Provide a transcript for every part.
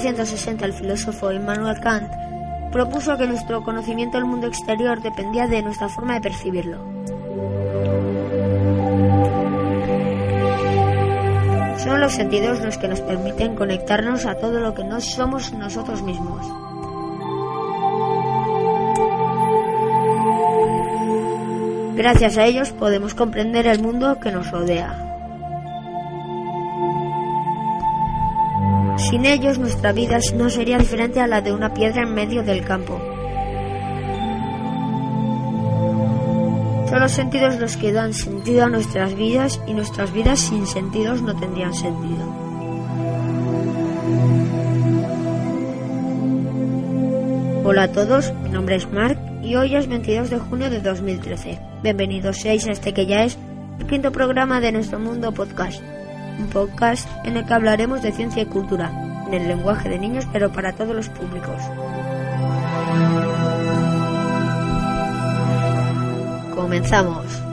1760 el filósofo Immanuel Kant propuso que nuestro conocimiento del mundo exterior dependía de nuestra forma de percibirlo. Son los sentidos los que nos permiten conectarnos a todo lo que no somos nosotros mismos. Gracias a ellos podemos comprender el mundo que nos rodea. Sin ellos nuestra vida no sería diferente a la de una piedra en medio del campo. Son los sentidos los que dan sentido a nuestras vidas y nuestras vidas sin sentidos no tendrían sentido. Hola a todos, mi nombre es Mark y hoy es 22 de junio de 2013. Bienvenidos seáis a este que ya es el quinto programa de nuestro mundo podcast un podcast en el que hablaremos de ciencia y cultura, en el lenguaje de niños pero para todos los públicos. Comenzamos.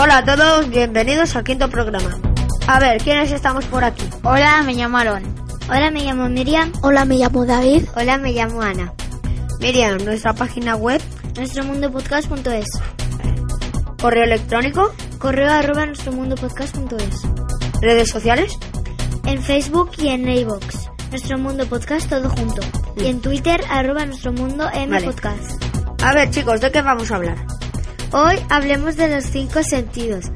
Hola a todos, bienvenidos al quinto programa. A ver, ¿quiénes estamos por aquí? Hola, me llamo Aaron. Hola, me llamo Miriam. Hola, me llamo David. Hola, me llamo Ana. Miriam, nuestra página web. Nuestromundopodcast.es. Correo electrónico. Correo arroba nuestromundopodcast.es. Redes sociales. En Facebook y en iVoox. Nuestro Mundo Podcast todo junto. Y en Twitter arroba nuestro mundo M Vale. Podcast. A ver chicos, ¿de qué vamos a hablar? Hoy hablemos de los cinco sentidos.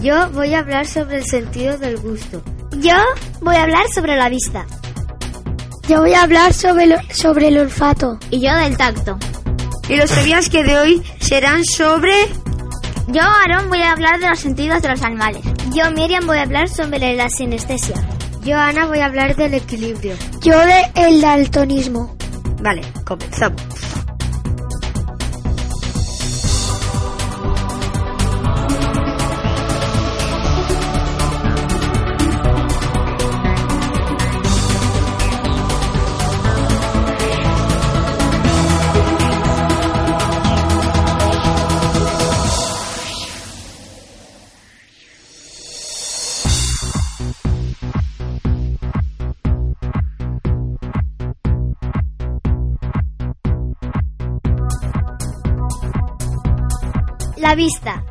Yo voy a hablar sobre el sentido del gusto. Yo voy a hablar sobre la vista. Yo voy a hablar sobre, lo- sobre el olfato. Y yo del tacto. Y los temas que de hoy serán sobre... Yo, Aaron, voy a hablar de los sentidos de los animales. Yo, Miriam, voy a hablar sobre la sinestesia. Yo, Ana, voy a hablar del equilibrio. Yo de el daltonismo. Vale, comenzamos. La vista.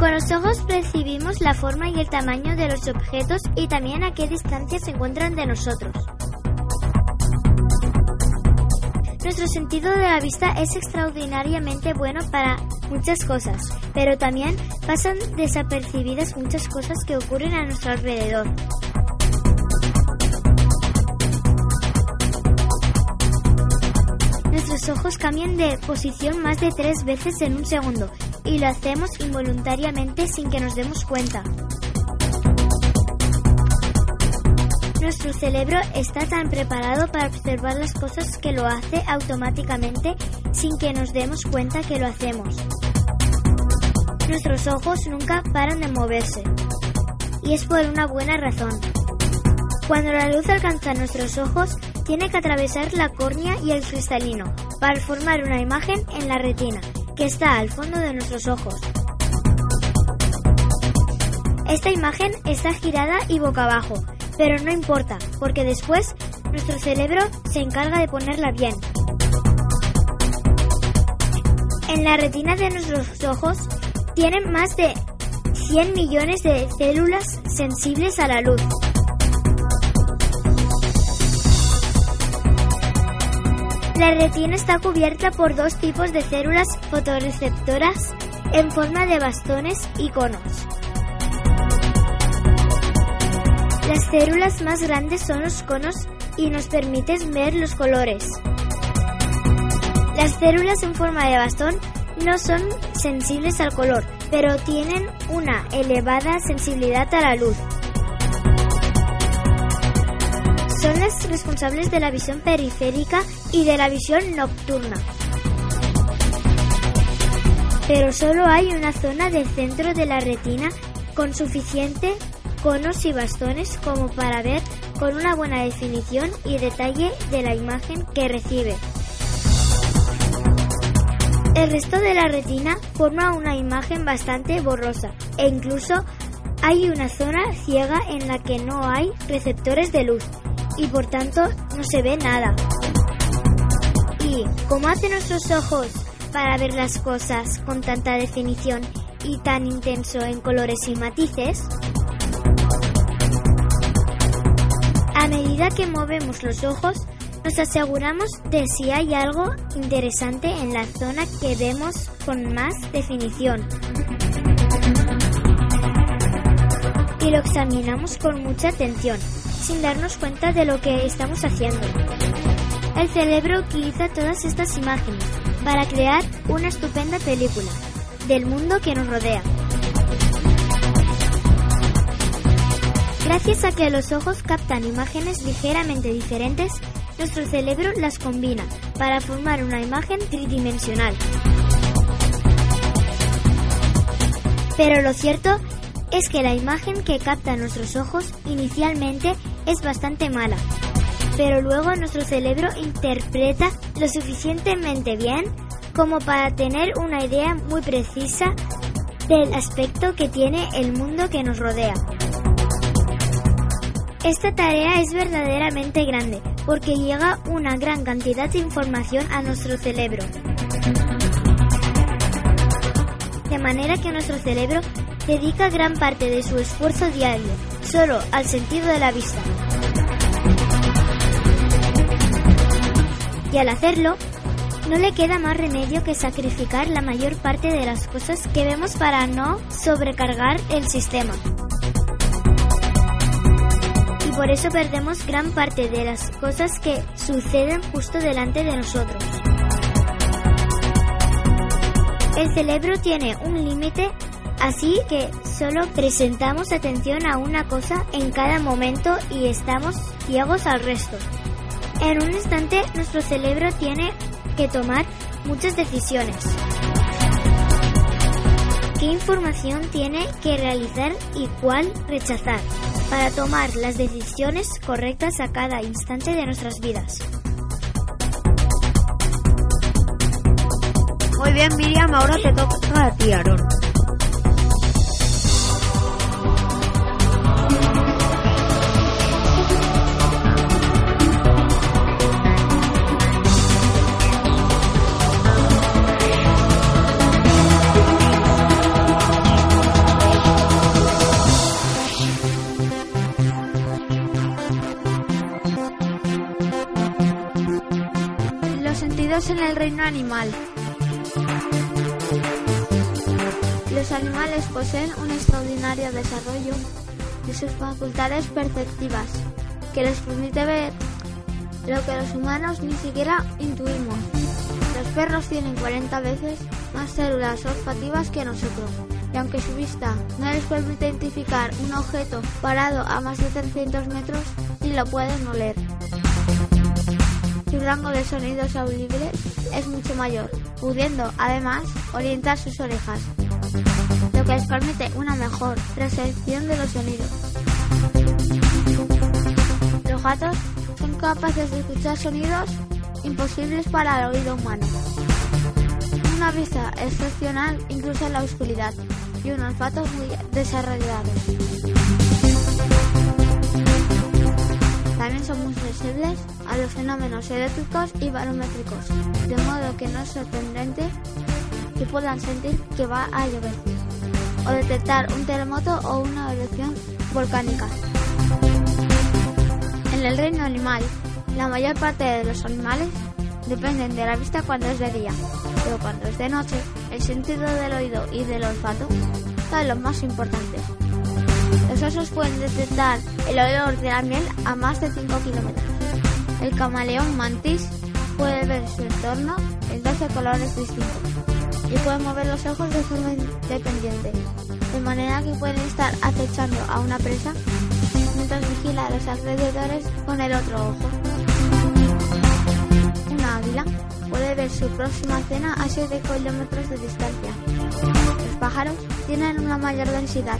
Con los ojos percibimos la forma y el tamaño de los objetos y también a qué distancia se encuentran de nosotros. Nuestro sentido de la vista es extraordinariamente bueno para muchas cosas, pero también pasan desapercibidas muchas cosas que ocurren a nuestro alrededor. Nuestros ojos cambian de posición más de tres veces en un segundo y lo hacemos involuntariamente sin que nos demos cuenta. Nuestro cerebro está tan preparado para observar las cosas que lo hace automáticamente sin que nos demos cuenta que lo hacemos. Nuestros ojos nunca paran de moverse. Y es por una buena razón. Cuando la luz alcanza nuestros ojos, tiene que atravesar la córnea y el cristalino para formar una imagen en la retina, que está al fondo de nuestros ojos. Esta imagen está girada y boca abajo, pero no importa, porque después nuestro cerebro se encarga de ponerla bien. En la retina de nuestros ojos tienen más de 100 millones de células sensibles a la luz. La retina está cubierta por dos tipos de células fotorreceptoras en forma de bastones y conos. Las células más grandes son los conos y nos permiten ver los colores. Las células en forma de bastón no son sensibles al color, pero tienen una elevada sensibilidad a la luz. Responsables de la visión periférica y de la visión nocturna. Pero solo hay una zona del centro de la retina con suficiente conos y bastones como para ver con una buena definición y detalle de la imagen que recibe. El resto de la retina forma una imagen bastante borrosa e incluso hay una zona ciega en la que no hay receptores de luz y por tanto no se ve nada. ¿Y cómo hacen nuestros ojos para ver las cosas con tanta definición y tan intenso en colores y matices? A medida que movemos los ojos, nos aseguramos de si hay algo interesante en la zona que vemos con más definición. Y lo examinamos con mucha atención sin darnos cuenta de lo que estamos haciendo. El cerebro utiliza todas estas imágenes para crear una estupenda película del mundo que nos rodea. Gracias a que los ojos captan imágenes ligeramente diferentes, nuestro cerebro las combina para formar una imagen tridimensional. Pero lo cierto es que la imagen que captan nuestros ojos inicialmente es bastante mala, pero luego nuestro cerebro interpreta lo suficientemente bien como para tener una idea muy precisa del aspecto que tiene el mundo que nos rodea. Esta tarea es verdaderamente grande porque llega una gran cantidad de información a nuestro cerebro. De manera que nuestro cerebro dedica gran parte de su esfuerzo diario solo al sentido de la vista. Y al hacerlo, no le queda más remedio que sacrificar la mayor parte de las cosas que vemos para no sobrecargar el sistema. Y por eso perdemos gran parte de las cosas que suceden justo delante de nosotros. El cerebro tiene un límite Así que solo presentamos atención a una cosa en cada momento y estamos ciegos al resto. En un instante nuestro cerebro tiene que tomar muchas decisiones. ¿Qué información tiene que realizar y cuál rechazar para tomar las decisiones correctas a cada instante de nuestras vidas? Muy bien, Miriam, ahora te toca a ti, Aaron. En el reino animal. Los animales poseen un extraordinario desarrollo de sus facultades perceptivas, que les permite ver lo que los humanos ni siquiera intuimos. Los perros tienen 40 veces más células olfativas que nosotros, y aunque su vista no les permite identificar un objeto parado a más de 300 metros, ni lo pueden oler su rango de sonidos audibles es mucho mayor, pudiendo además orientar sus orejas, lo que les permite una mejor recepción de los sonidos. Los gatos son capaces de escuchar sonidos imposibles para el oído humano. Una vista excepcional incluso en la oscuridad. y un olfato muy desarrollado. También son muy sensibles a los fenómenos eléctricos y barométricos, de modo que no es sorprendente que puedan sentir que va a llover o detectar un terremoto o una erupción volcánica. En el reino animal, la mayor parte de los animales dependen de la vista cuando es de día, pero cuando es de noche, el sentido del oído y del olfato son los más importantes. Los osos pueden detectar el olor de la miel a más de 5 kilómetros. El camaleón mantis puede ver su entorno en 12 colores distintos y puede mover los ojos de forma independiente, de manera que pueden estar acechando a una presa mientras vigila a los alrededores con el otro ojo. Una águila puede ver su próxima cena a 7 kilómetros de distancia. Los pájaros tienen una mayor densidad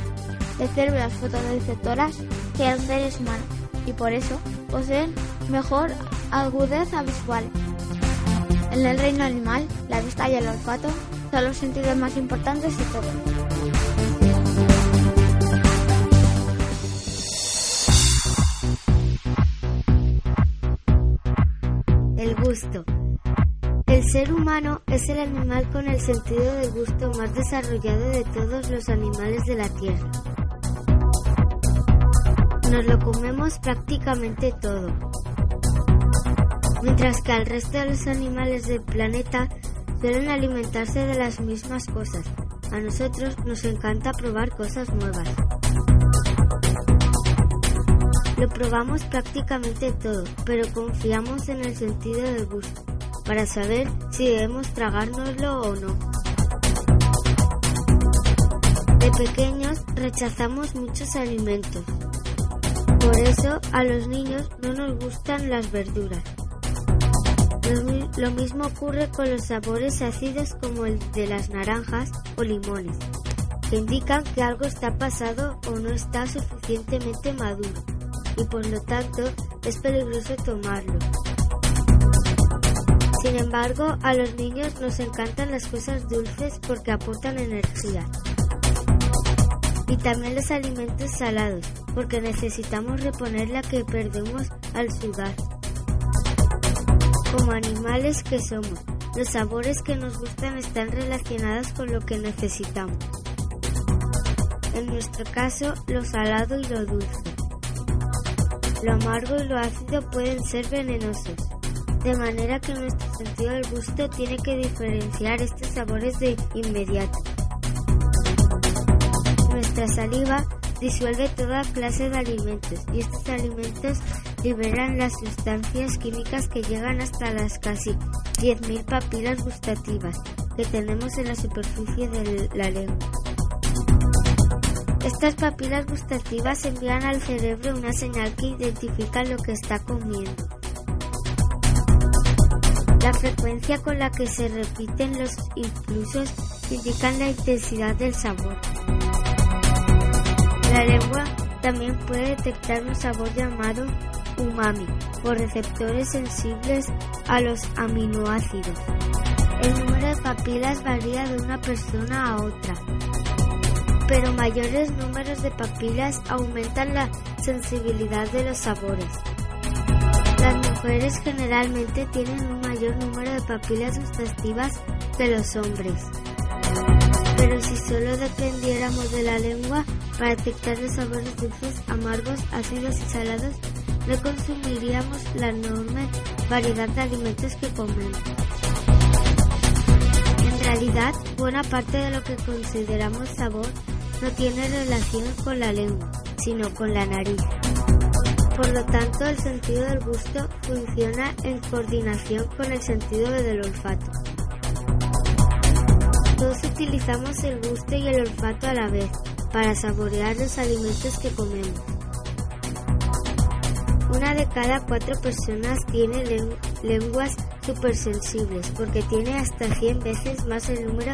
de células fotoreceptoras que los seres humanos y por eso poseen mejor agudeza visual. En el reino animal, la vista y el olfato son los sentidos más importantes de todos. El gusto. El ser humano es el animal con el sentido del gusto más desarrollado de todos los animales de la Tierra. Nos lo comemos prácticamente todo. Mientras que al resto de los animales del planeta suelen alimentarse de las mismas cosas. A nosotros nos encanta probar cosas nuevas. Lo probamos prácticamente todo, pero confiamos en el sentido del gusto para saber si debemos tragárnoslo o no. De pequeños rechazamos muchos alimentos. Por eso a los niños no nos gustan las verduras. Lo, mismo ocurre con los sabores ácidos como el de las naranjas o limones, que indican que algo está pasado o no está suficientemente maduro y por lo tanto es peligroso tomarlo. Sin embargo, a los niños nos encantan las cosas dulces porque aportan energía. Y también los alimentos salados, porque necesitamos reponer la que perdemos al sudar. Como animales que somos, los sabores que nos gustan están relacionados con lo que necesitamos. En nuestro caso, lo salado y lo dulce. Lo amargo y lo ácido pueden ser venenosos, de manera que nuestro sentido del gusto tiene que diferenciar estos sabores de inmediato. Nuestra saliva disuelve toda clase de alimentos y estos alimentos liberan las sustancias químicas que llegan hasta las casi 10.000 papilas gustativas que tenemos en la superficie de la lengua. Estas papilas gustativas envían al cerebro una señal que identifica lo que está comiendo. La frecuencia con la que se repiten los impulsos indican la intensidad del sabor. La lengua también puede detectar un sabor llamado umami por receptores sensibles a los aminoácidos. El número de papilas varía de una persona a otra, pero mayores números de papilas aumentan la sensibilidad de los sabores. Las mujeres generalmente tienen un mayor número de papilas gustativas que los hombres. Pero si solo dependiéramos de la lengua para detectar los sabores dulces, amargos, ácidos y salados, no consumiríamos la enorme variedad de alimentos que comemos. En realidad, buena parte de lo que consideramos sabor no tiene relación con la lengua, sino con la nariz. Por lo tanto, el sentido del gusto funciona en coordinación con el sentido del olfato. Todos utilizamos el gusto y el olfato a la vez para saborear los alimentos que comemos. Una de cada cuatro personas tiene lenguas supersensibles porque tiene hasta 100 veces más el número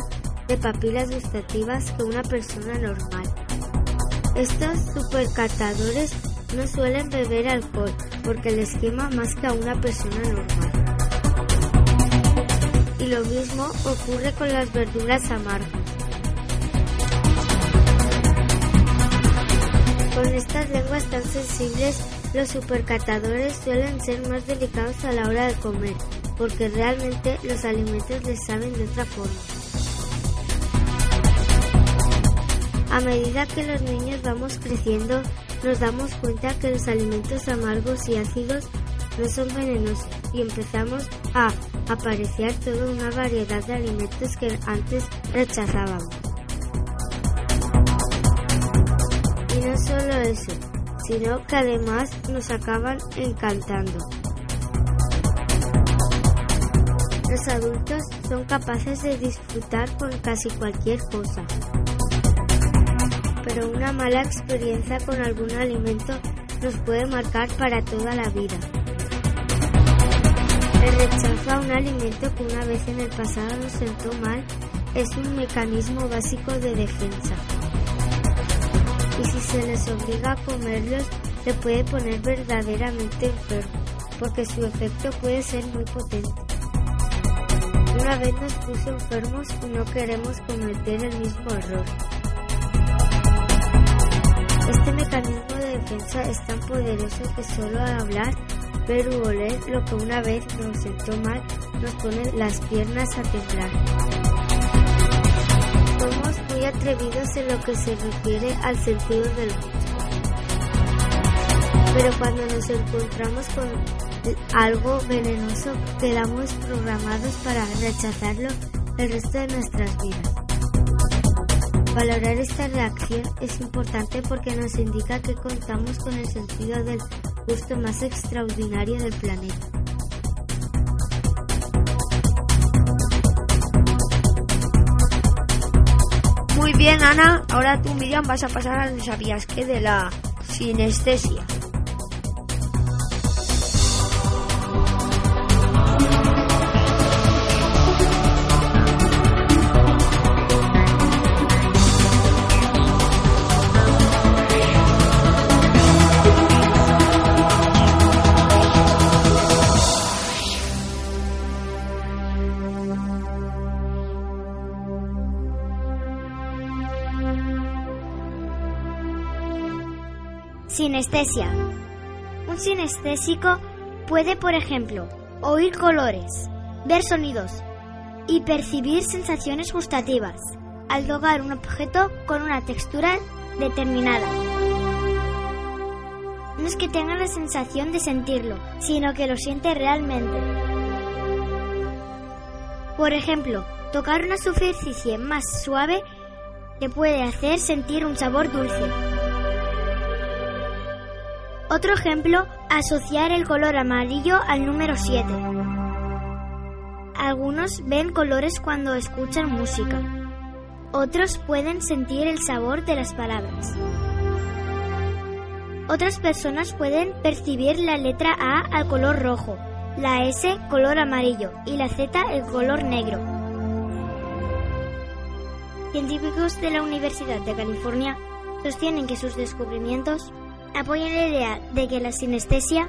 de papilas gustativas que una persona normal. Estos supercatadores no suelen beber alcohol porque les quema más que a una persona normal. Y lo mismo ocurre con las verduras amargas. Con estas lenguas tan sensibles, los supercatadores suelen ser más delicados a la hora de comer, porque realmente los alimentos les saben de otra forma. A medida que los niños vamos creciendo, nos damos cuenta que los alimentos amargos y ácidos no son venenosos y empezamos a apreciar toda una variedad de alimentos que antes rechazábamos. No solo eso, sino que además nos acaban encantando. Los adultos son capaces de disfrutar con casi cualquier cosa, pero una mala experiencia con algún alimento nos puede marcar para toda la vida. El rechazo a un alimento que una vez en el pasado nos sentó mal es un mecanismo básico de defensa. Y si se les obliga a comerlos, se puede poner verdaderamente enfermo, porque su efecto puede ser muy potente. Una vez nos puso enfermos y no queremos cometer el mismo error. Este mecanismo de defensa es tan poderoso que solo al hablar ver u oler lo que una vez nos sentó mal nos pone las piernas a temblar. Somos muy atrevidos en lo que se refiere al sentido del gusto. Pero cuando nos encontramos con algo venenoso, quedamos programados para rechazarlo el resto de nuestras vidas. Valorar esta reacción es importante porque nos indica que contamos con el sentido del gusto más extraordinario del planeta. Muy bien, Ana. Ahora tú, Miriam, vas a pasar al sabías que de la sinestesia. Sinestesia. Un sinestésico puede, por ejemplo, oír colores, ver sonidos y percibir sensaciones gustativas al tocar un objeto con una textura determinada. No es que tenga la sensación de sentirlo, sino que lo siente realmente. Por ejemplo, tocar una superficie más suave le puede hacer sentir un sabor dulce. Otro ejemplo, asociar el color amarillo al número 7. Algunos ven colores cuando escuchan música. Otros pueden sentir el sabor de las palabras. Otras personas pueden percibir la letra A al color rojo, la S color amarillo y la Z el color negro. Científicos de la Universidad de California sostienen que sus descubrimientos apoyan la idea de que la sinestesia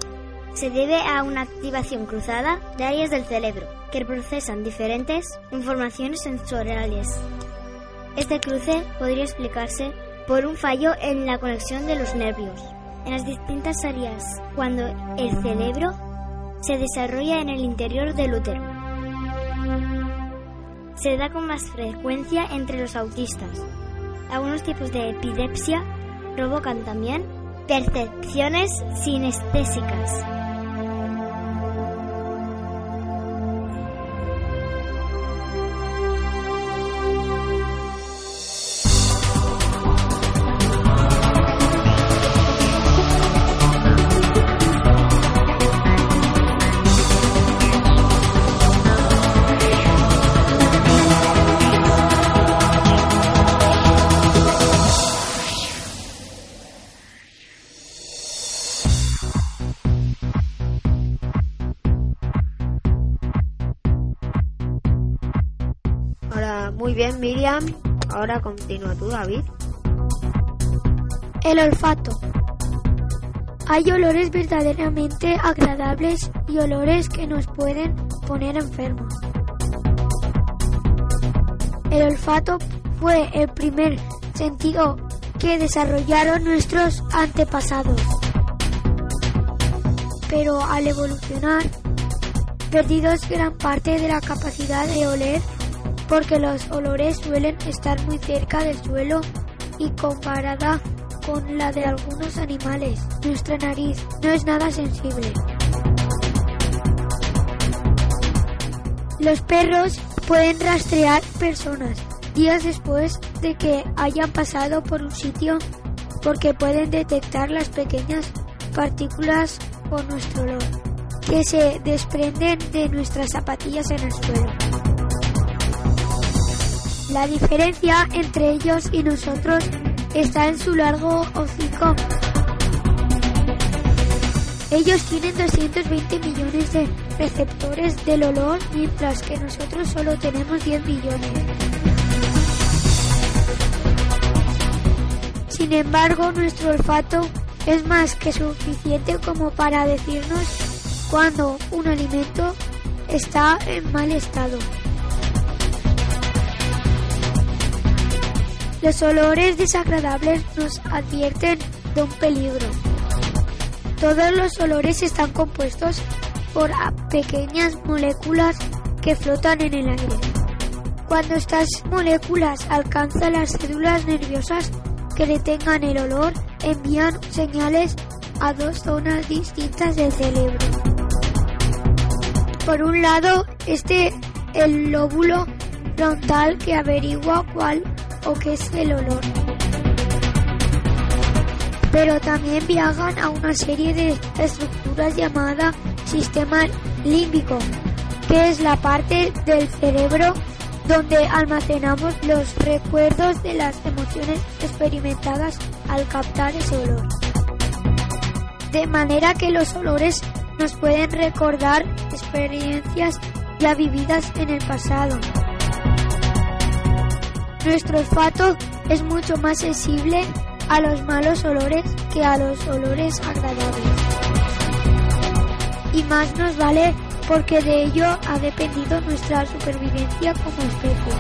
se debe a una activación cruzada de áreas del cerebro que procesan diferentes informaciones sensoriales. Este cruce podría explicarse por un fallo en la conexión de los nervios en las distintas áreas cuando el cerebro se desarrolla en el interior del útero. Se da con más frecuencia entre los autistas. Algunos tipos de epilepsia provocan también percepciones sinestésicas. Ahora continúa tú, David. El olfato. Hay olores verdaderamente agradables y olores que nos pueden poner enfermos. El olfato fue el primer sentido que desarrollaron nuestros antepasados. Pero al evolucionar, perdidos gran parte de la capacidad de oler porque los olores suelen estar muy cerca del suelo y comparada con la de algunos animales, nuestra nariz no es nada sensible. Los perros pueden rastrear personas días después de que hayan pasado por un sitio porque pueden detectar las pequeñas partículas con nuestro olor que se desprenden de nuestras zapatillas en el suelo. La diferencia entre ellos y nosotros está en su largo hocico. Ellos tienen 220 millones de receptores del olor, mientras que nosotros solo tenemos 10 millones. Sin embargo, nuestro olfato es más que suficiente como para decirnos cuando un alimento está en mal estado. Los olores desagradables nos advierten de un peligro. Todos los olores están compuestos por pequeñas moléculas que flotan en el aire. Cuando estas moléculas alcanzan las células nerviosas que detengan el olor, envían señales a dos zonas distintas del cerebro. Por un lado, este el lóbulo frontal que averigua cuál o qué es el olor. Pero también viajan a una serie de estructuras llamada sistema límbico, que es la parte del cerebro donde almacenamos los recuerdos de las emociones experimentadas al captar ese olor. De manera que los olores nos pueden recordar experiencias ya vividas en el pasado. Nuestro olfato es mucho más sensible a los malos olores que a los olores agradables. Y más nos vale porque de ello ha dependido nuestra supervivencia como especie.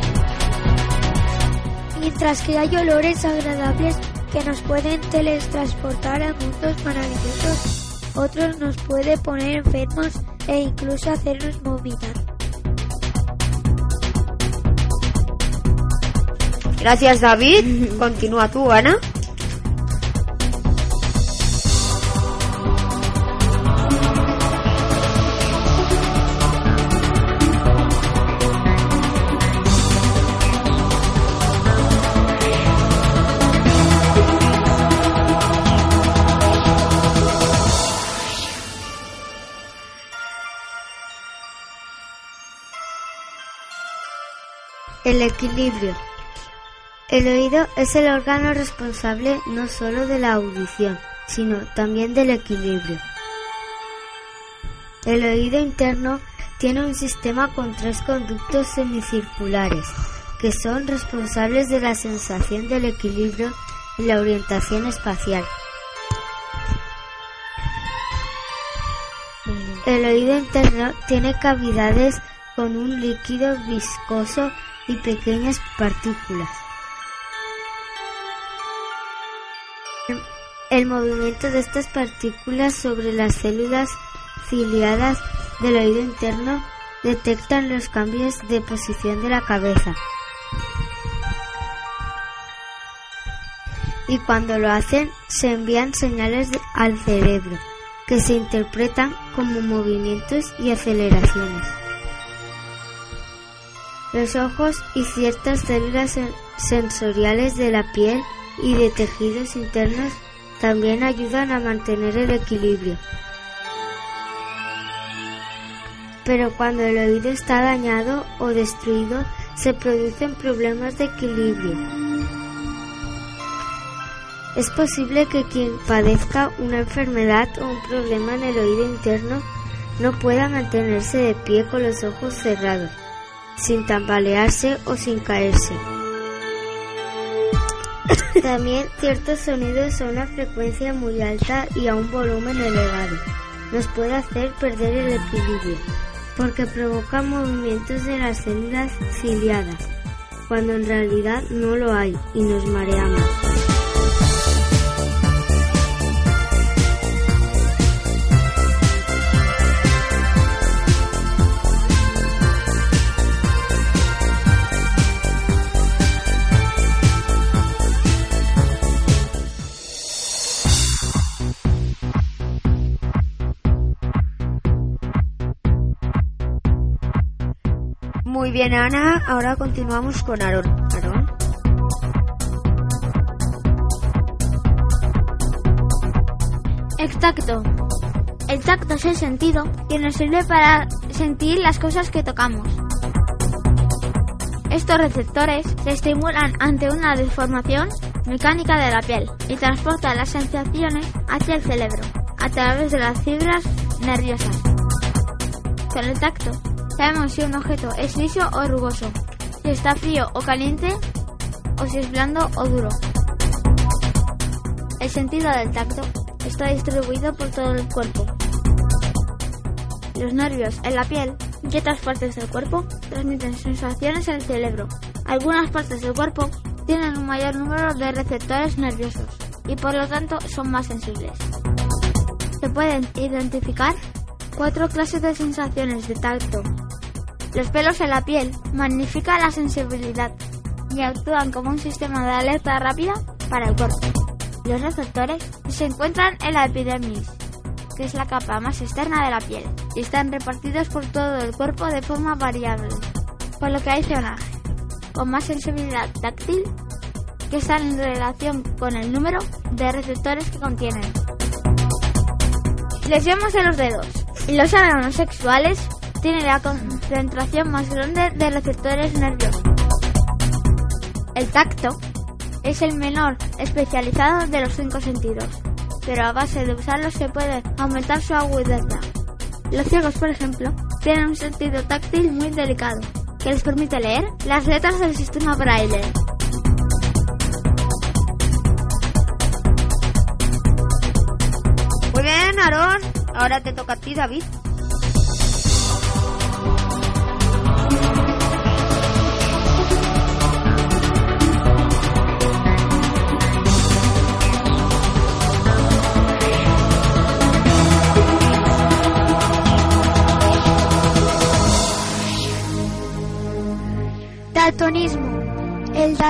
Mientras que hay olores agradables que nos pueden teletransportar a mundos maravillosos, otros nos puede poner enfermos e incluso hacernos vomitar. Gracias David. Continúa tú, Ana. El equilibrio. El oído es el órgano responsable no solo de la audición, sino también del equilibrio. El oído interno tiene un sistema con tres conductos semicirculares, que son responsables de la sensación del equilibrio y la orientación espacial. El oído interno tiene cavidades con un líquido viscoso y pequeñas partículas. El movimiento de estas partículas sobre las células ciliadas del oído interno detectan los cambios de posición de la cabeza. Y cuando lo hacen, se envían señales al cerebro, que se interpretan como movimientos y aceleraciones. Los ojos y ciertas células sensoriales de la piel y de tejidos internos también ayudan a mantener el equilibrio. Pero cuando el oído está dañado o destruido, se producen problemas de equilibrio. Es posible que quien padezca una enfermedad o un problema en el oído interno no pueda mantenerse de pie con los ojos cerrados, sin tambalearse o sin caerse. También ciertos sonidos a una frecuencia muy alta y a un volumen elevado nos puede hacer perder el equilibrio porque provoca movimientos de las células ciliadas cuando en realidad no lo hay y nos mareamos. Muy bien, Ana. Ahora continuamos con Aaron. Aaron. El tacto. El tacto es el sentido que nos sirve para sentir las cosas que tocamos. Estos receptores se estimulan ante una deformación mecánica de la piel y transportan las sensaciones hacia el cerebro a través de las fibras nerviosas. Con el tacto sabemos si un objeto es liso o rugoso, si está frío o caliente o si es blando o duro. El sentido del tacto está distribuido por todo el cuerpo. Los nervios en la piel y otras partes del cuerpo transmiten sensaciones en el cerebro. Algunas partes del cuerpo tienen un mayor número de receptores nerviosos y por lo tanto son más sensibles. Se pueden identificar cuatro clases de sensaciones de tacto. Los pelos en la piel magnifican la sensibilidad y actúan como un sistema de alerta rápida para el cuerpo. Los receptores se encuentran en la epidermis, que es la capa más externa de la piel, y están repartidos por todo el cuerpo de forma variable, por lo que hay zonas con más sensibilidad táctil que están en relación con el número de receptores que contienen. Lesiones de los dedos y los órganos sexuales tienen la concentración más grande de receptores nerviosos. El tacto es el menor especializado de los cinco sentidos, pero a base de usarlos se puede aumentar su agudeza. Los ciegos, por ejemplo, tienen un sentido táctil muy delicado, que les permite leer las letras del sistema braille. Muy bien, Aarón. Ahora te toca a ti, David.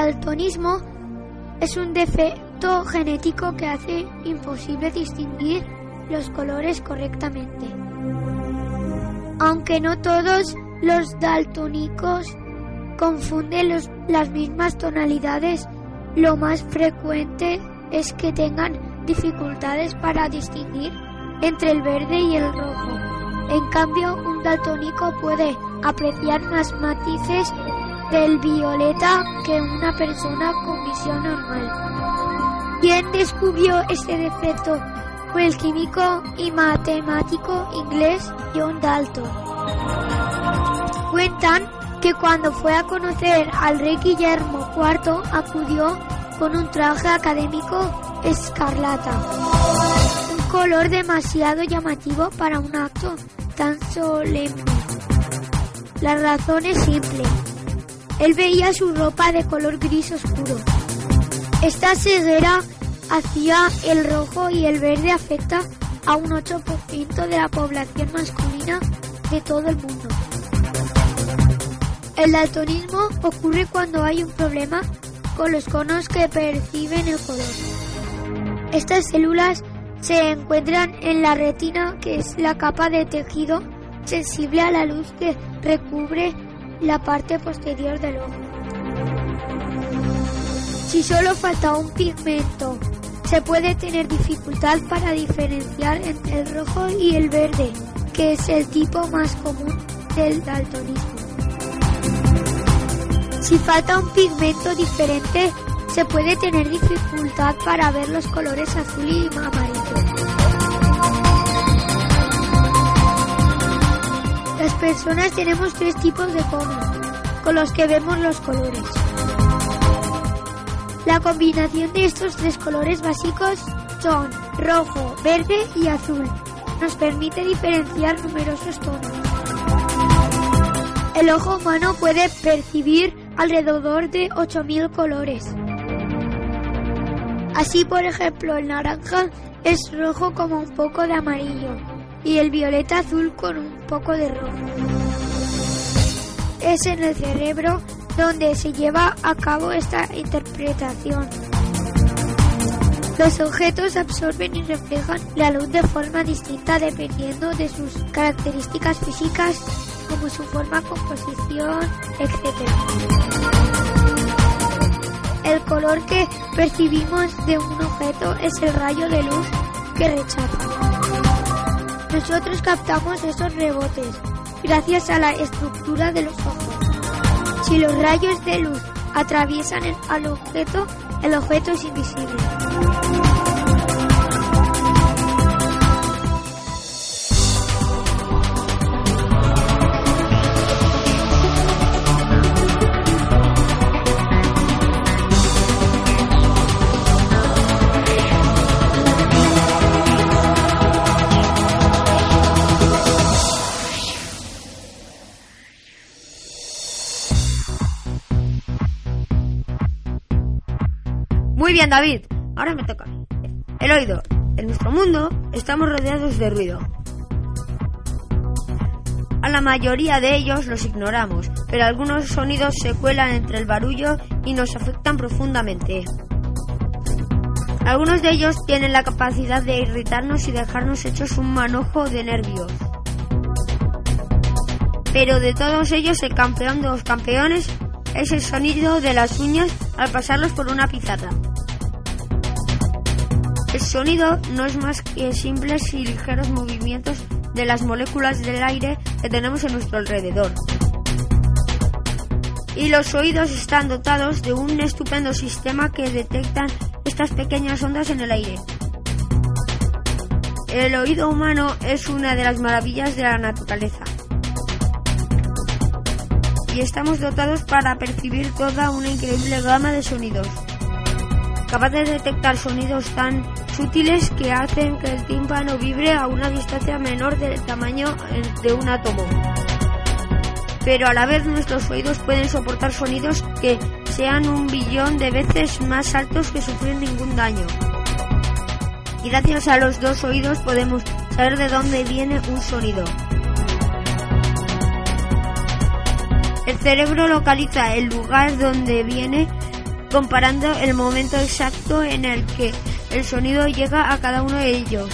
Daltonismo es un defecto genético que hace imposible distinguir los colores correctamente. Aunque no todos los daltónicos confunden las mismas tonalidades, lo más frecuente es que tengan dificultades para distinguir entre el verde y el rojo. En cambio, un daltónico puede apreciar más matices del violeta que una persona con visión normal. ¿Quién descubrió este defecto? Fue el químico y matemático inglés John Dalton. Cuentan que cuando fue a conocer al rey Guillermo IV acudió con un traje académico escarlata, un color demasiado llamativo para un acto tan solemne. La razón es simple. Él veía su ropa de color gris oscuro. Esta ceguera hacia el rojo y el verde afecta a un 8% de la población masculina de todo el mundo. El daltonismo ocurre cuando hay un problema con los conos que perciben el color. Estas células se encuentran en la retina, que es la capa de tejido sensible a la luz que recubre la parte posterior del ojo. Si solo falta un pigmento, se puede tener dificultad para diferenciar entre el rojo y el verde, que es el tipo más común del daltonismo. Si falta un pigmento diferente, se puede tener dificultad para ver los colores azul y amarillo. Las personas tenemos tres tipos de conos con los que vemos los colores. La combinación de estos tres colores básicos son rojo, verde y azul. Nos permite diferenciar numerosos tonos. El ojo humano puede percibir alrededor de 8.000 colores. Así, por ejemplo, el naranja es rojo como un poco de amarillo y el violeta azul con un poco de rojo. Es en el cerebro donde se lleva a cabo esta interpretación. Los objetos absorben y reflejan la luz de forma distinta dependiendo de sus características físicas como su forma, composición, etc. El color que percibimos de un objeto es el rayo de luz que rechaza. Nosotros captamos esos rebotes gracias a la estructura de los ojos. Si los rayos de luz atraviesan el, al objeto, el objeto es invisible. David. Ahora me toca. El oído. En nuestro mundo estamos rodeados de ruido. A la mayoría de ellos los ignoramos, pero algunos sonidos se cuelan entre el barullo y nos afectan profundamente. Algunos de ellos tienen la capacidad de irritarnos y dejarnos hechos un manojo de nervios. Pero de todos ellos el campeón de los campeones es el sonido de las uñas al pasarlos por una pizarra. El sonido no es más que simples y ligeros movimientos de las moléculas del aire que tenemos en nuestro alrededor. Y los oídos están dotados de un estupendo sistema que detectan estas pequeñas ondas en el aire. El oído humano es una de las maravillas de la naturaleza. Y estamos dotados para percibir toda una increíble gama de sonidos capaz de detectar sonidos tan sutiles que hacen que el tímpano vibre a una distancia menor del tamaño de un átomo. Pero a la vez nuestros oídos pueden soportar sonidos que sean un billón de veces más altos que sufrir ningún daño. Y gracias a los dos oídos podemos saber de dónde viene un sonido. El cerebro localiza el lugar donde viene comparando el momento exacto en el que el sonido llega a cada uno de ellos.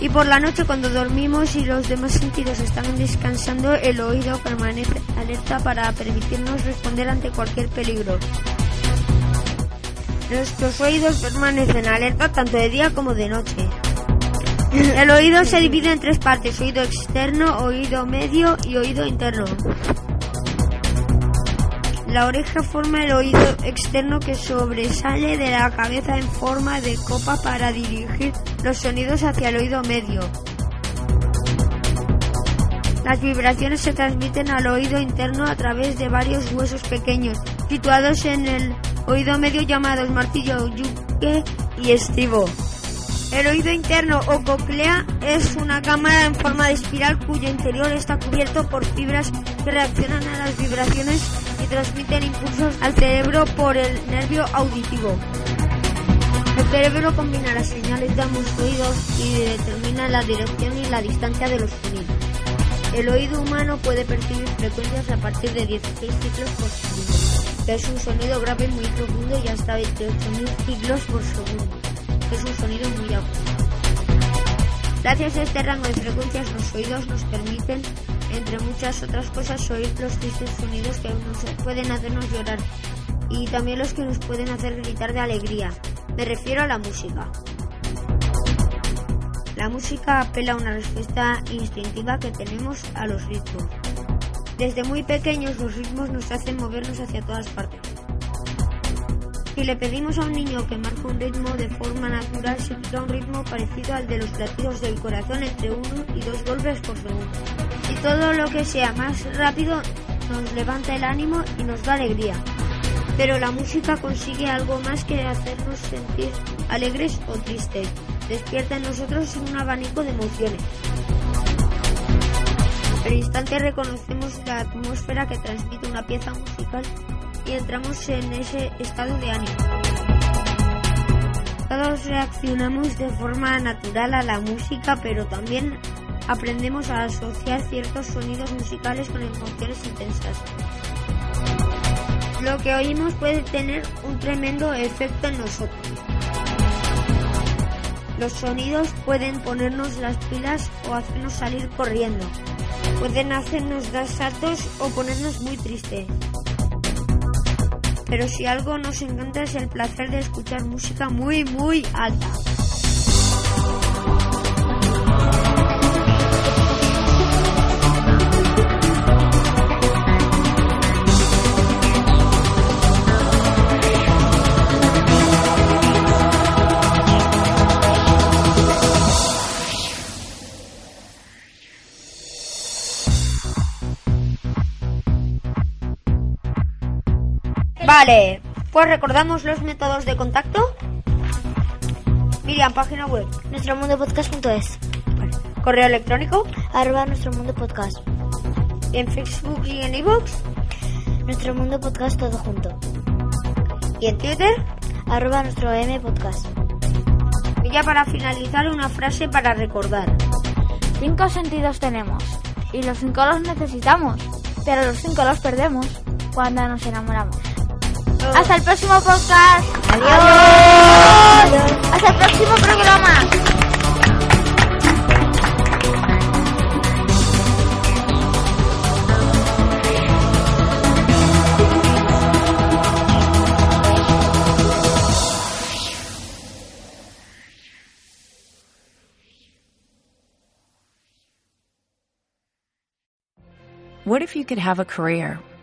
Y por la noche cuando dormimos y los demás sentidos están descansando, el oído permanece alerta para permitirnos responder ante cualquier peligro. Nuestros oídos permanecen alerta tanto de día como de noche. El oído se divide en tres partes, oído externo, oído medio y oído interno. La oreja forma el oído externo que sobresale de la cabeza en forma de copa para dirigir los sonidos hacia el oído medio. Las vibraciones se transmiten al oído interno a través de varios huesos pequeños, situados en el oído medio llamados martillo, yuque y estivo. El oído interno o coclea es una cámara en forma de espiral cuyo interior está cubierto por fibras que reaccionan a las vibraciones y transmiten impulsos al cerebro por el nervio auditivo. El cerebro combina las señales de ambos oídos y determina la dirección y la distancia de los sonidos. El oído humano puede percibir frecuencias a partir de 16 ciclos por segundo, que es un sonido grave muy profundo y hasta 28.000 ciclos por segundo es un sonido muy agudo. Gracias a este rango de frecuencias los oídos nos permiten, entre muchas otras cosas, oír los tristes sonidos que nos pueden hacernos llorar y también los que nos pueden hacer gritar de alegría. Me refiero a la música. La música apela a una respuesta instintiva que tenemos a los ritmos. Desde muy pequeños los ritmos nos hacen movernos hacia todas partes. Si le pedimos a un niño que marque un ritmo de forma natural, seguirá un ritmo parecido al de los latidos del corazón entre 1 y 2 golpes por segundo. Y todo lo que sea más rápido nos levanta el ánimo y nos da alegría. Pero la música consigue algo más que hacernos sentir alegres o tristes. Despierta en nosotros un abanico de emociones. Al instante reconocemos la atmósfera que transmite una pieza musical y entramos en ese estado de ánimo. Todos reaccionamos de forma natural a la música, pero también aprendemos a asociar ciertos sonidos musicales con emociones intensas. Lo que oímos puede tener un tremendo efecto en nosotros. Los sonidos pueden ponernos las pilas o hacernos salir corriendo. pueden hacernos dar saltos o ponernos muy tristes. Pero si algo nos encanta es el placer de escuchar música muy, muy alta. Vale, pues recordamos los métodos de contacto. Miriam, página web. Nuestro mundo podcast.es. Correo electrónico. Arroba nuestro mundo podcast. En Facebook y en iVoox. Nuestro mundo podcast todo junto. Y en Twitter. Arroba nuestro M podcast. Y ya para finalizar una frase para recordar. Cinco sentidos tenemos y los cinco los necesitamos, pero los cinco los perdemos cuando nos enamoramos. Hasta el próximo podcast. Adiós. Hasta el próximo programa. What if you could have a career